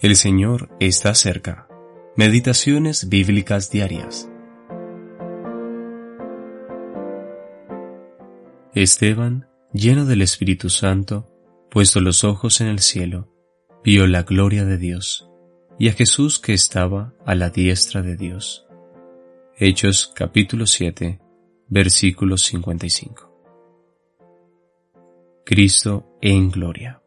El Señor está cerca. Meditaciones bíblicas diarias. Esteban, lleno del Espíritu Santo, puesto los ojos en el cielo, vio la gloria de Dios y a Jesús que estaba a la diestra de Dios. Hechos capítulo 7, versículo 55. Cristo en gloria.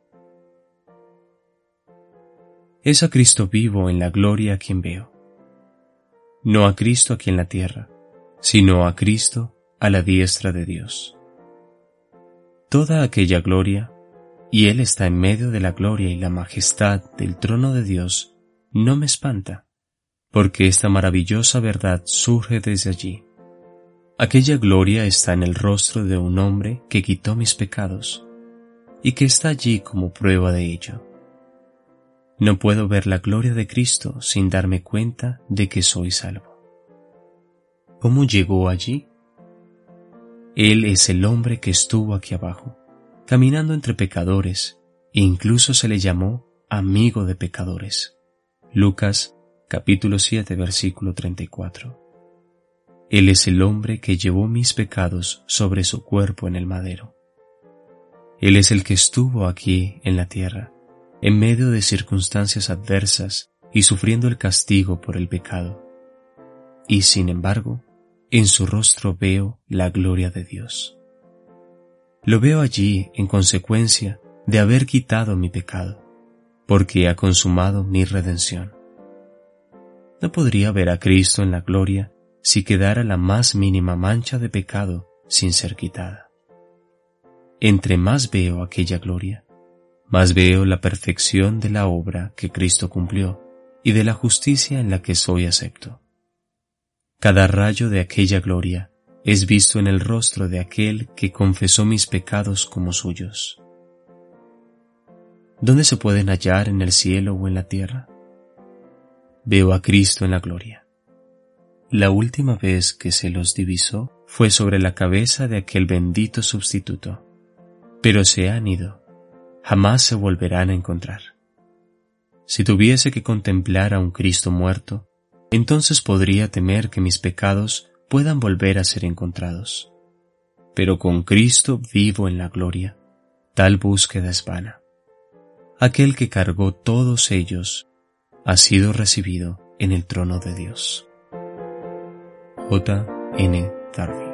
Es a Cristo vivo en la gloria a quien veo. No a Cristo aquí en la tierra, sino a Cristo a la diestra de Dios. Toda aquella gloria, y Él está en medio de la gloria y la majestad del trono de Dios, no me espanta, porque esta maravillosa verdad surge desde allí. Aquella gloria está en el rostro de un hombre que quitó mis pecados, y que está allí como prueba de ello no puedo ver la gloria de Cristo sin darme cuenta de que soy salvo. ¿Cómo llegó allí? Él es el hombre que estuvo aquí abajo, caminando entre pecadores, e incluso se le llamó amigo de pecadores. Lucas capítulo 7 versículo 34. Él es el hombre que llevó mis pecados sobre su cuerpo en el madero. Él es el que estuvo aquí en la tierra, en medio de circunstancias adversas y sufriendo el castigo por el pecado. Y sin embargo, en su rostro veo la gloria de Dios. Lo veo allí en consecuencia de haber quitado mi pecado, porque ha consumado mi redención. No podría ver a Cristo en la gloria si quedara la más mínima mancha de pecado sin ser quitada. Entre más veo aquella gloria, más veo la perfección de la obra que Cristo cumplió y de la justicia en la que soy acepto. Cada rayo de aquella gloria es visto en el rostro de aquel que confesó mis pecados como suyos. ¿Dónde se pueden hallar en el cielo o en la tierra? Veo a Cristo en la gloria. La última vez que se los divisó fue sobre la cabeza de aquel bendito sustituto, pero se han ido jamás se volverán a encontrar. Si tuviese que contemplar a un Cristo muerto, entonces podría temer que mis pecados puedan volver a ser encontrados. Pero con Cristo vivo en la gloria, tal búsqueda es vana. Aquel que cargó todos ellos ha sido recibido en el trono de Dios. J. N. Darby